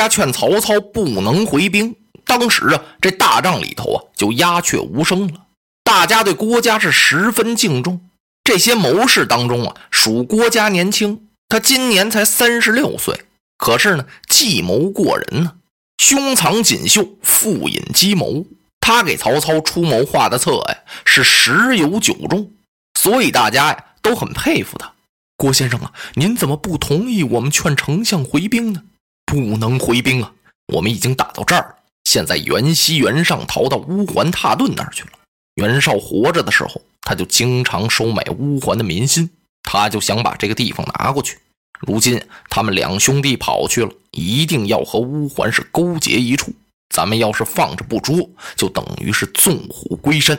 家劝曹操不能回兵。当时啊，这大帐里头啊，就鸦雀无声了。大家对郭嘉是十分敬重。这些谋士当中啊，属郭嘉年轻，他今年才三十六岁，可是呢，计谋过人呢，胸藏锦绣，腹隐机谋。他给曹操出谋划的策呀，是十有九中，所以大家呀都很佩服他。郭先生啊，您怎么不同意我们劝丞相回兵呢？不能回兵啊，我们已经打到这儿了。现在袁熙、袁尚逃到乌桓踏顿那儿去了。袁绍活着的时候，他就经常收买乌桓的民心，他就想把这个地方拿过去。如今他们两兄弟跑去了，一定要和乌桓是勾结一处。咱们要是放着不捉，就等于是纵虎归山，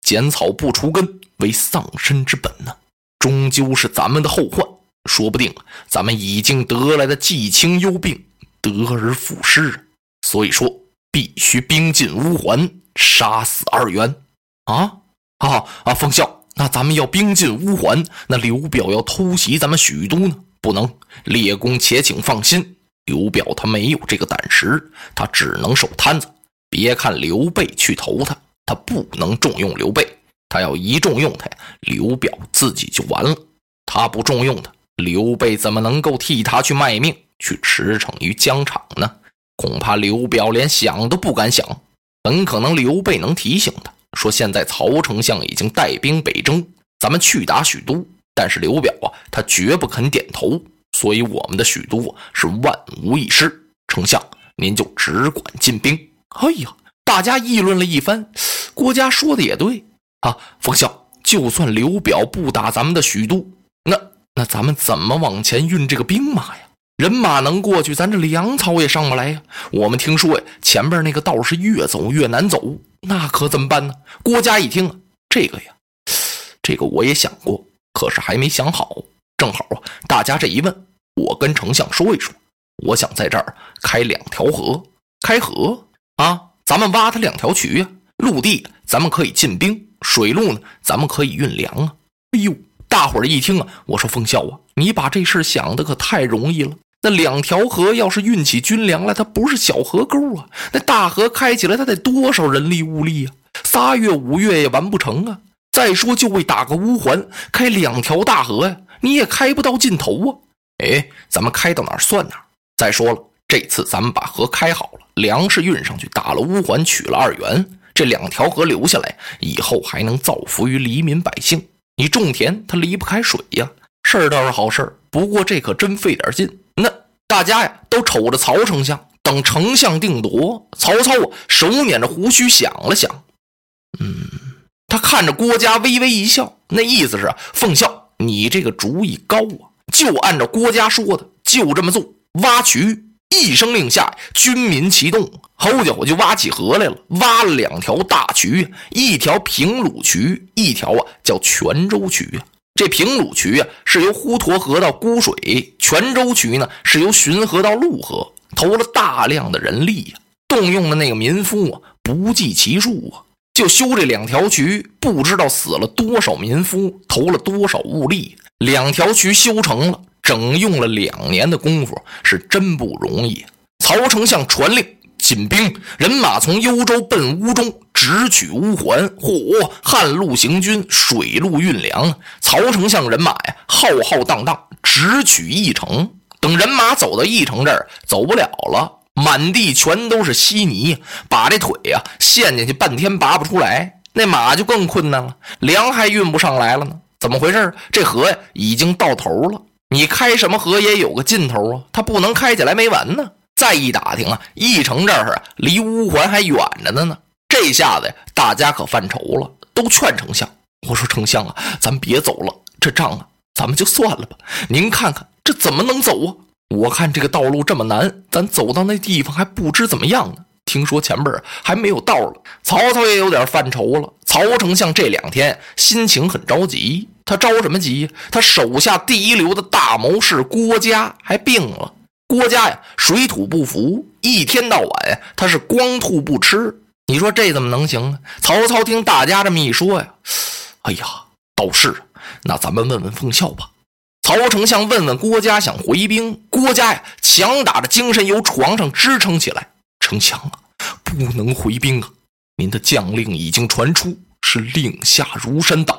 剪草不除根，为丧身之本呢。终究是咱们的后患，说不定咱们已经得来的季轻忧病，得而复失。所以说。必须兵进乌桓，杀死二袁。啊啊啊！奉孝，那咱们要兵进乌桓，那刘表要偷袭咱们许都呢？不能，列公且请放心，刘表他没有这个胆识，他只能守摊子。别看刘备去投他，他不能重用刘备。他要一重用他，刘表自己就完了。他不重用他，刘备怎么能够替他去卖命，去驰骋于疆场呢？恐怕刘表连想都不敢想，很可能刘备能提醒他说：“现在曹丞相已经带兵北征，咱们去打许都。”但是刘表啊，他绝不肯点头，所以我们的许都是万无一失。丞相，您就只管进兵。哎呀，大家议论了一番，郭嘉说的也对啊。冯孝，就算刘表不打咱们的许都，那那咱们怎么往前运这个兵马呀？人马能过去，咱这粮草也上不来呀。我们听说呀，前边那个道是越走越难走，那可怎么办呢？郭嘉一听啊，这个呀，这个我也想过，可是还没想好。正好啊，大家这一问，我跟丞相说一说。我想在这儿开两条河，开河啊，咱们挖它两条渠呀。陆地咱们可以进兵，水路呢，咱们可以运粮啊。哎呦，大伙儿一听啊，我说奉孝啊，你把这事想的可太容易了。那两条河要是运起军粮来，它不是小河沟啊！那大河开起来，它得多少人力物力啊？仨月五月也完不成啊！再说，就为打个乌桓，开两条大河呀，你也开不到尽头啊！哎，咱们开到哪儿算哪儿。再说了，这次咱们把河开好了，粮食运上去，打了乌桓，取了二元，这两条河留下来，以后还能造福于黎民百姓。你种田，它离不开水呀。事儿倒是好事儿，不过这可真费点劲。那大家呀，都瞅着曹丞相，等丞相定夺。曹操啊，手捻着胡须想了想，嗯，他看着郭嘉微微一笑，那意思是奉孝，你这个主意高啊，就按照郭嘉说的，就这么做。挖渠，一声令下，军民齐动，好家伙，就挖起河来了。挖了两条大渠，一条平鲁渠，一条啊叫泉州渠。这平鲁渠啊，是由滹沱河到沽水；泉州渠呢，是由浔河到潞河。投了大量的人力呀，动用的那个民夫啊，不计其数啊。就修这两条渠，不知道死了多少民夫，投了多少物力。两条渠修成了，整用了两年的功夫，是真不容易。曹丞相传令。进兵，人马从幽州奔乌中，直取乌桓。嚯，旱路行军，水路运粮。曹丞相人马呀，浩浩荡荡，直取义城。等人马走到义城这儿，走不了了，满地全都是稀泥，把这腿呀陷进去，半天拔不出来。那马就更困难了，粮还运不上来了呢。怎么回事？这河呀已经到头了。你开什么河也有个尽头啊，它不能开起来没完呢。再一打听啊，义城这儿啊，离乌桓还远着呢呢。这下子呀，大家可犯愁了，都劝丞相：“我说丞相啊，咱别走了，这仗啊，咱们就算了吧。您看看这怎么能走啊？我看这个道路这么难，咱走到那地方还不知怎么样呢。听说前边还没有道了。”曹操也有点犯愁了。曹丞相这两天心情很着急，他着什么急？他手下第一流的大谋士郭嘉还病了。郭嘉呀，水土不服，一天到晚呀，他是光吐不吃。你说这怎么能行呢？曹操听大家这么一说呀，哎呀，倒是，那咱们问问奉孝吧。曹丞相问问郭嘉，想回兵。郭嘉呀，强打着精神由床上支撑起来。丞相啊，不能回兵啊！您的将令已经传出，是令下如山倒，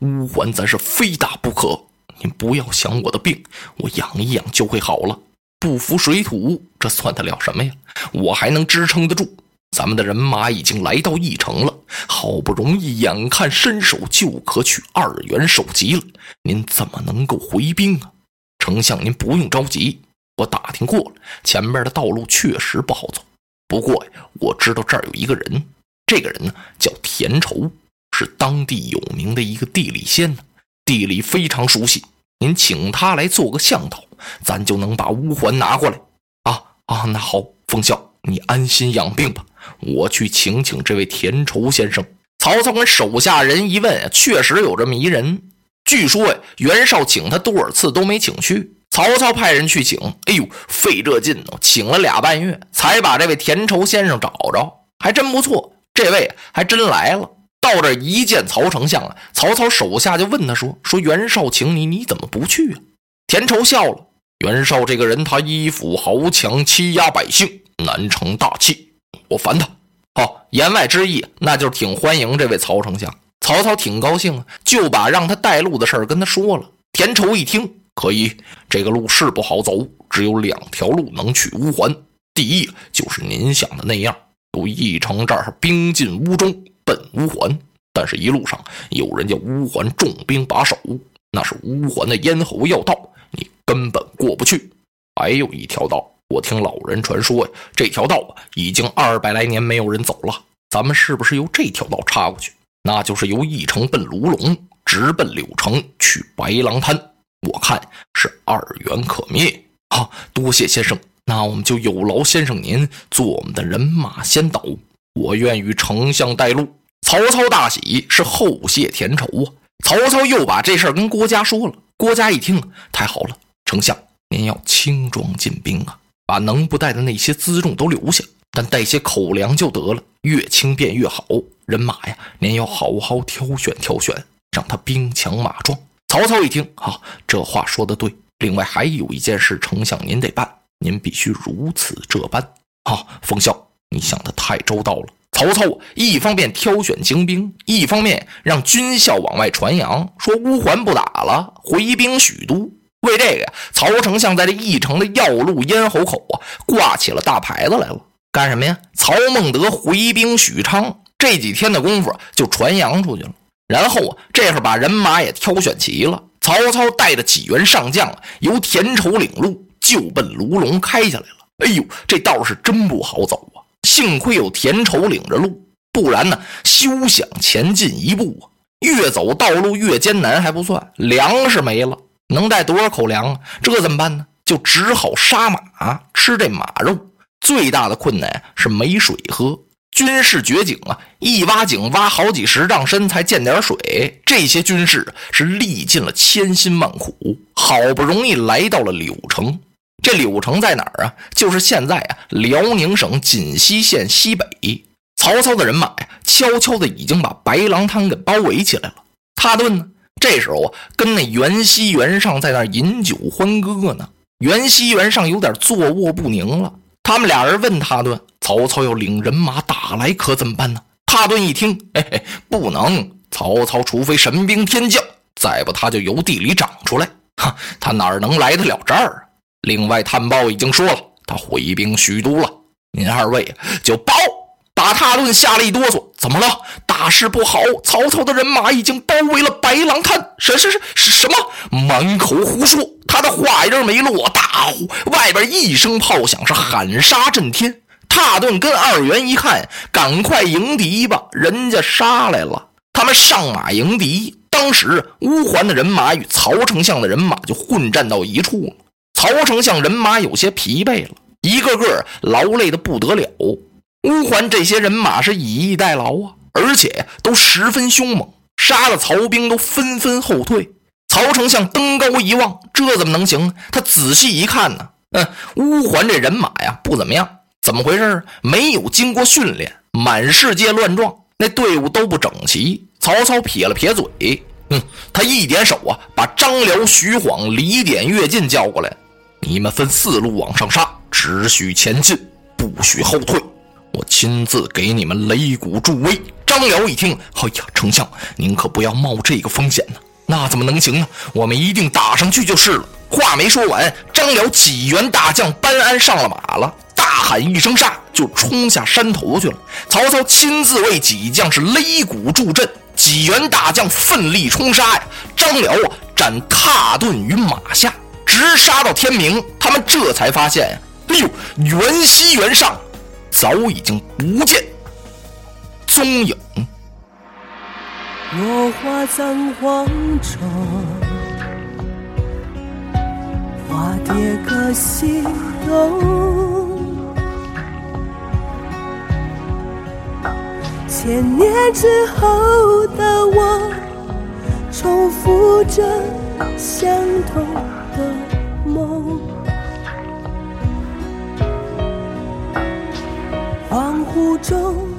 乌桓咱是非打不可。您不要想我的病，我养一养就会好了。不服水土，这算得了什么呀？我还能支撑得住。咱们的人马已经来到义城了，好不容易，眼看伸手就可取二元首级了，您怎么能够回兵啊？丞相，您不用着急，我打听过了，前面的道路确实不好走。不过呀，我知道这儿有一个人，这个人呢叫田畴，是当地有名的一个地理仙呢，地理非常熟悉。您请他来做个向导，咱就能把乌桓拿过来。啊啊，那好，奉孝，你安心养病吧。我去请请这位田畴先生。曹操跟手下人一问，确实有这么一人。据说呀，袁绍请他多少次都没请去。曹操派人去请，哎呦，费这劲呢，请了俩半月，才把这位田畴先生找着。还真不错，这位还真来了。到这一见曹丞相啊，曹操手下就问他说：“说袁绍请你，你怎么不去啊？”田畴笑了：“袁绍这个人，他依附豪强，欺压百姓，难成大器。”我烦他，好，言外之意那就是挺欢迎这位曹丞相。曹操挺高兴啊，就把让他带路的事儿跟他说了。田畴一听，可以，这个路是不好走，只有两条路能去乌桓。第一就是您想的那样，由义城这儿兵进乌中，奔乌桓。但是，一路上有人家乌桓重兵把守，那是乌桓的咽喉要道，你根本过不去。还有一条道。我听老人传说呀，这条道已经二百来年没有人走了。咱们是不是由这条道插过去？那就是由义城奔卢龙，直奔柳城去白狼滩。我看是二元可灭。好，多谢先生，那我们就有劳先生您做我们的人马先导。我愿与丞相带路。曹操大喜，是后谢田畴啊。曹操又把这事儿跟郭嘉说了。郭嘉一听，太好了，丞相您要轻装进兵啊。把能不带的那些辎重都留下，但带些口粮就得了，越轻便越好。人马呀，您要好好挑选挑选，让他兵强马壮。曹操一听，啊，这话说的对。另外还有一件事，丞相您得办，您必须如此这般。啊，冯孝，你想的太周到了。曹操一方面挑选精兵，一方面让军校往外传扬，说乌桓不打了，回兵许都。为这个，曹丞相在这义城的要路咽喉口啊，挂起了大牌子来了。干什么呀？曹孟德回兵许昌，这几天的功夫就传扬出去了。然后啊，这会儿把人马也挑选齐了。曹操带着几员上将，由田畴领路，就奔卢龙开下来了。哎呦，这道是真不好走啊！幸亏有田畴领着路，不然呢，休想前进一步啊！越走道路越艰难还不算，粮食没了。能带多少口粮啊？这怎么办呢？就只好杀马，吃这马肉。最大的困难是没水喝。军士掘井啊，一挖井挖好几十丈深才见点水。这些军士是历尽了千辛万苦，好不容易来到了柳城。这柳城在哪儿啊？就是现在啊，辽宁省锦西县西北。曹操的人马呀，悄悄的已经把白狼滩给包围起来了。他顿呢？这时候啊，跟那袁熙、袁尚在那饮酒欢歌呢。袁熙、袁尚有点坐卧不宁了。他们俩人问帕顿：“曹操要领人马打来，可怎么办呢？”帕顿一听：“ 嘿嘿，不能！曹操除非神兵天降，再不他就由地里长出来。哈，他哪能来得了这儿啊？另外，探报已经说了，他回兵许都了。您二位就报。”把踏顿吓了一哆嗦，怎么了？大事不好！曹操的人马已经包围了白狼滩。什什什是什么？满口胡说！他的话音没落，大呼，外边一声炮响，是喊杀震天。踏顿跟二元一看，赶快迎敌吧！人家杀来了，他们上马迎敌。当时乌桓的人马与曹丞相的人马就混战到一处了。曹丞相人马有些疲惫了，一个个劳累的不得了。乌桓这些人马是以逸待劳啊，而且都十分凶猛，杀了曹兵都纷纷后退。曹丞相登高一望，这怎么能行？他仔细一看呢，嗯，乌桓这人马呀不怎么样，怎么回事？没有经过训练，满世界乱撞，那队伍都不整齐。曹操撇了撇嘴，嗯，他一点手啊，把张辽、徐晃、李典、乐进叫过来，你们分四路往上杀，只许前进，不许后退。我亲自给你们擂鼓助威。张辽一听，哎呀，丞相，您可不要冒这个风险呢。那怎么能行呢？我们一定打上去就是了。话没说完，张辽几员大将班安上了马了，大喊一声杀，就冲下山头去了。曹操亲自为几将是擂鼓助阵，几员大将奋力冲杀呀。张辽啊，斩踏顿于马下，直杀到天明。他们这才发现呀，哎呦，袁熙、袁尚。早已经不见踪影。落花葬黄冢，花蝶各西东。千年之后的我，重复着相同湖中